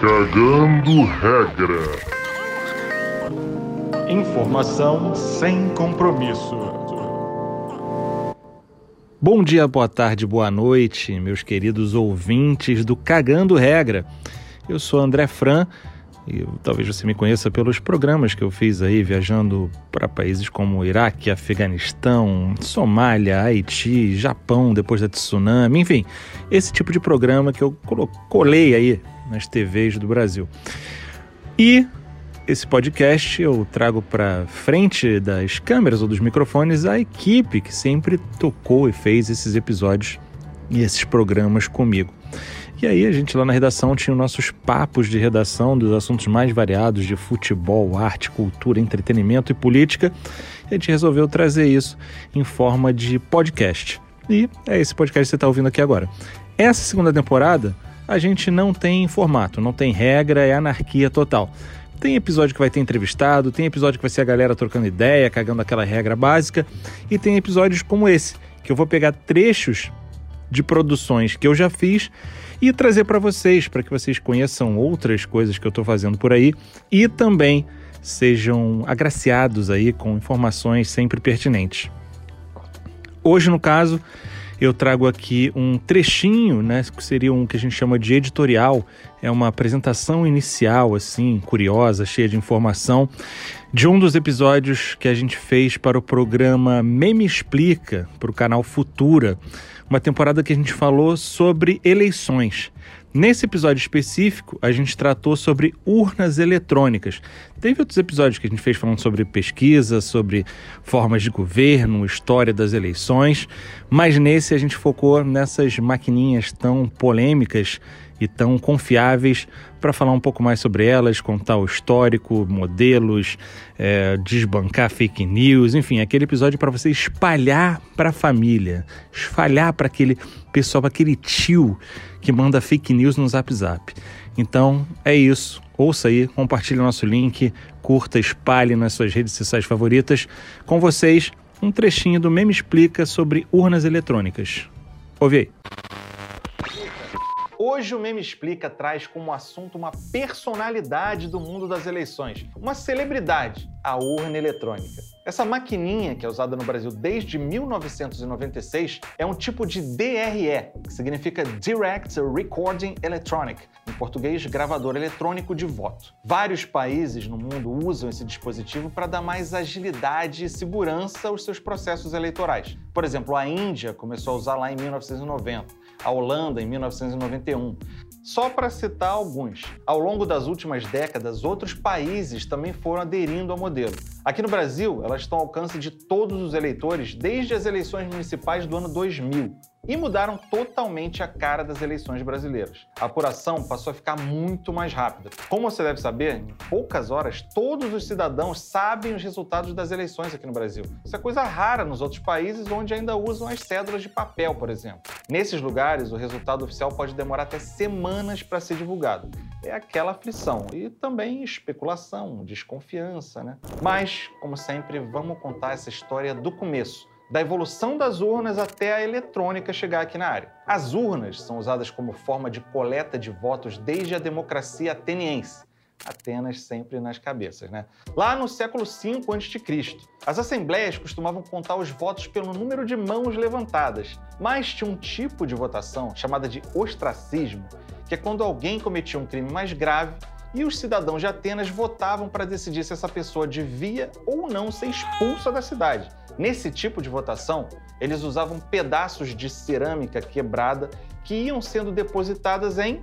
Cagando regra. Informação sem compromisso. Bom dia, boa tarde, boa noite, meus queridos ouvintes do Cagando Regra. Eu sou André Fran e talvez você me conheça pelos programas que eu fiz aí viajando para países como Iraque, Afeganistão, Somália, Haiti, Japão depois da tsunami, enfim, esse tipo de programa que eu colei aí nas TVs do Brasil. E esse podcast eu trago para frente das câmeras ou dos microfones a equipe que sempre tocou e fez esses episódios e esses programas comigo. E aí a gente lá na redação tinha nossos papos de redação dos assuntos mais variados de futebol, arte, cultura, entretenimento e política. E a gente resolveu trazer isso em forma de podcast. E é esse podcast que você está ouvindo aqui agora. Essa segunda temporada a gente não tem formato, não tem regra, é anarquia total. Tem episódio que vai ter entrevistado, tem episódio que vai ser a galera trocando ideia, cagando aquela regra básica, e tem episódios como esse, que eu vou pegar trechos de produções que eu já fiz e trazer para vocês, para que vocês conheçam outras coisas que eu estou fazendo por aí e também sejam agraciados aí com informações sempre pertinentes. Hoje, no caso, eu trago aqui um trechinho, né, que seria um que a gente chama de editorial, é uma apresentação inicial assim, curiosa, cheia de informação, de um dos episódios que a gente fez para o programa Meme Explica, para o canal Futura, uma temporada que a gente falou sobre eleições. Nesse episódio específico, a gente tratou sobre urnas eletrônicas. Teve outros episódios que a gente fez falando sobre pesquisa, sobre formas de governo, história das eleições, mas nesse a gente focou nessas maquininhas tão polêmicas e tão confiáveis para falar um pouco mais sobre elas, contar o histórico, modelos, é, desbancar fake news, enfim, aquele episódio para você espalhar para a família, espalhar para aquele pessoal, aquele tio que manda fake news no Zap Zap. Então é isso. Ouça aí, compartilhe nosso link, curta, espalhe nas suas redes sociais favoritas. Com vocês, um trechinho do Meme Explica sobre urnas eletrônicas. Ouve aí. Hoje o Meme Explica traz como assunto uma personalidade do mundo das eleições, uma celebridade, a urna eletrônica. Essa maquininha, que é usada no Brasil desde 1996, é um tipo de DRE, que significa Direct Recording Electronic, em português, gravador eletrônico de voto. Vários países no mundo usam esse dispositivo para dar mais agilidade e segurança aos seus processos eleitorais. Por exemplo, a Índia começou a usar lá em 1990 a Holanda em 1991. Só para citar alguns, ao longo das últimas décadas, outros países também foram aderindo ao modelo. Aqui no Brasil, elas estão ao alcance de todos os eleitores desde as eleições municipais do ano 2000 e mudaram totalmente a cara das eleições brasileiras. A apuração passou a ficar muito mais rápida. Como você deve saber, em poucas horas todos os cidadãos sabem os resultados das eleições aqui no Brasil. Isso é coisa rara nos outros países onde ainda usam as cédulas de papel, por exemplo. Nesses lugares, o resultado oficial pode demorar até semanas para ser divulgado. É aquela aflição e também especulação, desconfiança, né? Mas, como sempre, vamos contar essa história do começo da evolução das urnas até a eletrônica chegar aqui na área. As urnas são usadas como forma de coleta de votos desde a democracia ateniense. Atenas sempre nas cabeças, né? Lá no século V a.C., as assembleias costumavam contar os votos pelo número de mãos levantadas, mas tinha um tipo de votação chamada de ostracismo, que é quando alguém cometia um crime mais grave e os cidadãos de Atenas votavam para decidir se essa pessoa devia ou não ser expulsa da cidade. Nesse tipo de votação, eles usavam pedaços de cerâmica quebrada que iam sendo depositadas em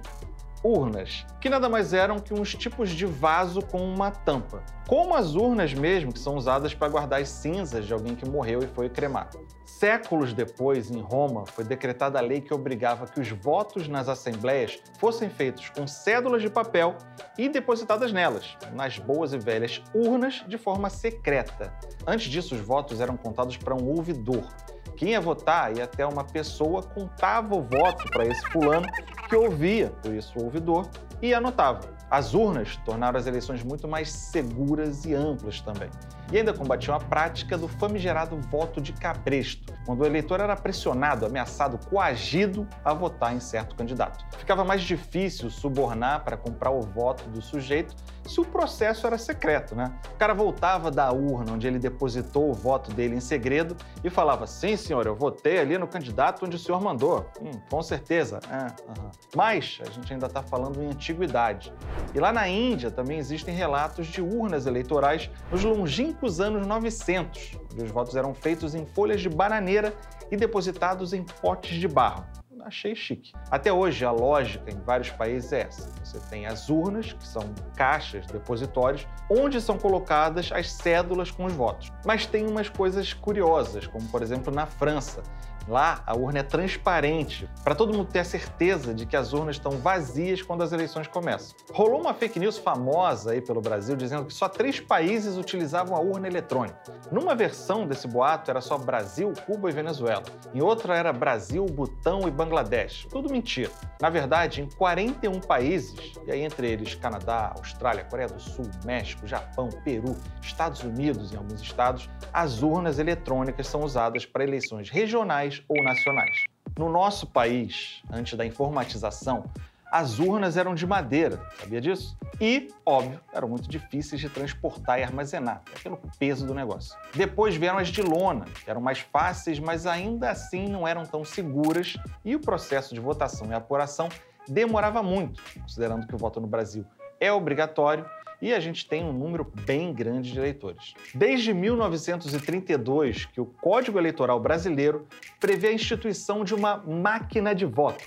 urnas, que nada mais eram que uns tipos de vaso com uma tampa, como as urnas mesmo que são usadas para guardar as cinzas de alguém que morreu e foi cremado. Séculos depois, em Roma, foi decretada a lei que obrigava que os votos nas assembleias fossem feitos com cédulas de papel e depositadas nelas, nas boas e velhas urnas, de forma secreta. Antes disso, os votos eram contados para um ouvidor, quem ia votar ia até uma pessoa, contava o voto para esse fulano que ouvia, por isso o ouvidor, e anotava. As urnas tornaram as eleições muito mais seguras e amplas também. E ainda combatiam a prática do famigerado voto de cabresto, quando o eleitor era pressionado, ameaçado, coagido a votar em certo candidato. Ficava mais difícil subornar para comprar o voto do sujeito se o processo era secreto, né? O cara voltava da urna onde ele depositou o voto dele em segredo e falava: Sim, senhor, eu votei ali no candidato onde o senhor mandou. Hum, com certeza. É, uhum. Mas a gente ainda está falando em antiguidade. E lá na Índia também existem relatos de urnas eleitorais nos longínquos anos 900, onde os votos eram feitos em folhas de bananeira e depositados em potes de barro achei chique. Até hoje, a lógica em vários países é essa. Você tem as urnas, que são caixas, depositórios, onde são colocadas as cédulas com os votos. Mas tem umas coisas curiosas, como por exemplo na França, Lá, a urna é transparente, para todo mundo ter a certeza de que as urnas estão vazias quando as eleições começam. Rolou uma fake news famosa aí pelo Brasil dizendo que só três países utilizavam a urna eletrônica. Numa versão desse boato era só Brasil, Cuba e Venezuela. Em outra era Brasil, Butão e Bangladesh. Tudo mentira. Na verdade, em 41 países, e aí entre eles Canadá, Austrália, Coreia do Sul, México, Japão, Peru, Estados Unidos e alguns estados, as urnas eletrônicas são usadas para eleições regionais ou nacionais. No nosso país, antes da informatização, as urnas eram de madeira, sabia disso? E, óbvio, eram muito difíceis de transportar e armazenar, pelo peso do negócio. Depois vieram as de lona, que eram mais fáceis, mas ainda assim não eram tão seguras, e o processo de votação e apuração demorava muito, considerando que o voto no Brasil é obrigatório e a gente tem um número bem grande de eleitores. Desde 1932, que o Código Eleitoral Brasileiro prevê a instituição de uma máquina de voto.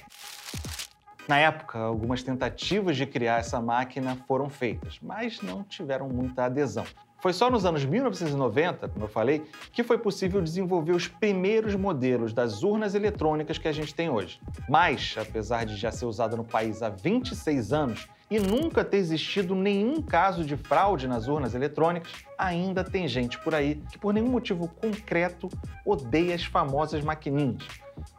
Na época, algumas tentativas de criar essa máquina foram feitas, mas não tiveram muita adesão. Foi só nos anos 1990, como eu falei, que foi possível desenvolver os primeiros modelos das urnas eletrônicas que a gente tem hoje. Mas, apesar de já ser usada no país há 26 anos, e nunca ter existido nenhum caso de fraude nas urnas eletrônicas, ainda tem gente por aí que, por nenhum motivo concreto, odeia as famosas maquininhas,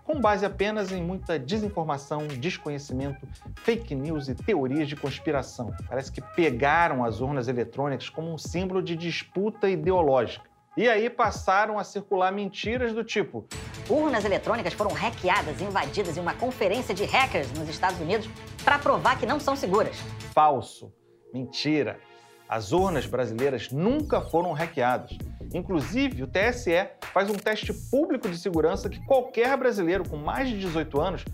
com base apenas em muita desinformação, desconhecimento, fake news e teorias de conspiração. Parece que pegaram as urnas eletrônicas como um símbolo de disputa ideológica. E aí passaram a circular mentiras do tipo: urnas eletrônicas foram hackeadas e invadidas em uma conferência de hackers nos Estados Unidos para provar que não são seguras. Falso. Mentira. As urnas brasileiras nunca foram hackeadas. Inclusive, o TSE faz um teste público de segurança que qualquer brasileiro com mais de 18 anos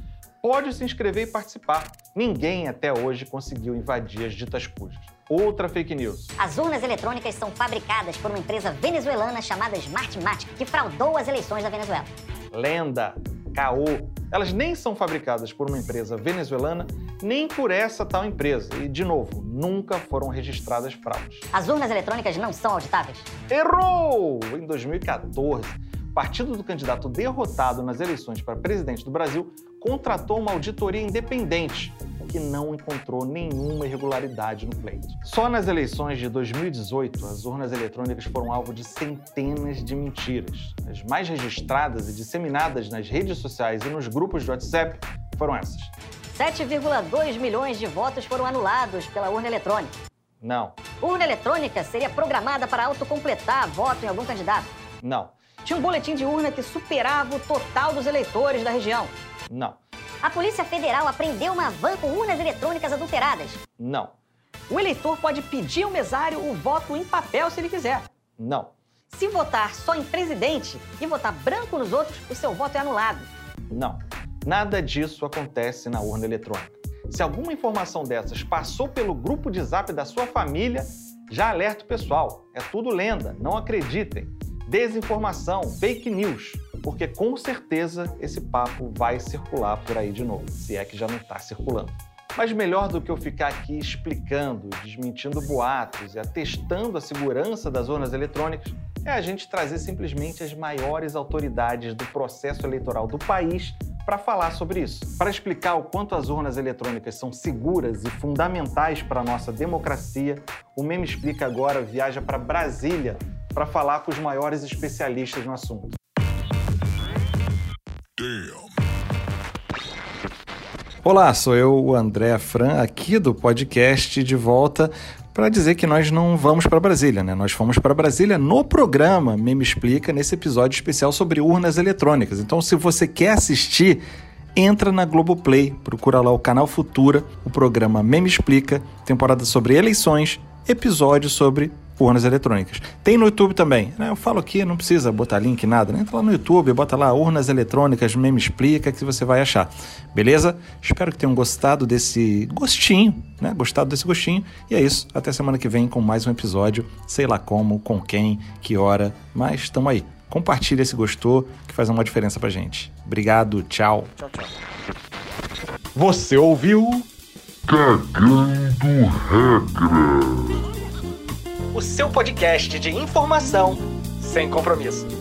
pode se inscrever e participar. Ninguém até hoje conseguiu invadir as ditas cujas. Outra fake news. As urnas eletrônicas são fabricadas por uma empresa venezuelana chamada Smartmatic, que fraudou as eleições da Venezuela. Lenda caô. Elas nem são fabricadas por uma empresa venezuelana, nem por essa tal empresa. E, de novo, nunca foram registradas fraudes. As urnas eletrônicas não são auditáveis? Errou! Em 2014, o partido do candidato derrotado nas eleições para presidente do Brasil contratou uma auditoria independente que não encontrou nenhuma irregularidade no pleito. Só nas eleições de 2018, as urnas eletrônicas foram alvo de centenas de mentiras. As mais registradas e disseminadas nas redes sociais e nos grupos de WhatsApp foram essas. 7,2 milhões de votos foram anulados pela urna eletrônica. Não. Urna eletrônica seria programada para autocompletar voto em algum candidato. Não. Tinha um boletim de urna que superava o total dos eleitores da região. Não. A Polícia Federal apreendeu uma van com urnas eletrônicas adulteradas. Não. O eleitor pode pedir ao mesário o voto em papel se ele quiser. Não. Se votar só em presidente e votar branco nos outros, o seu voto é anulado. Não. Nada disso acontece na urna eletrônica. Se alguma informação dessas passou pelo grupo de zap da sua família, já alerta o pessoal. É tudo lenda, não acreditem. Desinformação, fake news porque com certeza esse papo vai circular por aí de novo, se é que já não está circulando. Mas melhor do que eu ficar aqui explicando, desmentindo boatos e atestando a segurança das urnas eletrônicas, é a gente trazer simplesmente as maiores autoridades do processo eleitoral do país para falar sobre isso. Para explicar o quanto as urnas eletrônicas são seguras e fundamentais para a nossa democracia, o Meme Explica agora viaja para Brasília para falar com os maiores especialistas no assunto. Olá, sou eu, o André Fran, aqui do podcast de volta para dizer que nós não vamos para Brasília, né? Nós fomos para Brasília no programa Meme Explica, nesse episódio especial sobre urnas eletrônicas. Então, se você quer assistir, entra na Globoplay, procura lá o canal Futura, o programa Meme Explica, temporada sobre eleições, episódio sobre urnas eletrônicas. Tem no YouTube também. Né? Eu falo aqui, não precisa botar link, nada. Né? Entra lá no YouTube, bota lá urnas eletrônicas, meme explica, que você vai achar. Beleza? Espero que tenham gostado desse gostinho, né? Gostado desse gostinho. E é isso. Até semana que vem com mais um episódio. Sei lá como, com quem, que hora, mas estamos aí. Compartilha se gostou, que faz uma diferença pra gente. Obrigado, tchau. Tchau, tchau. Você ouviu? Cagando regra o seu podcast de informação sem compromisso.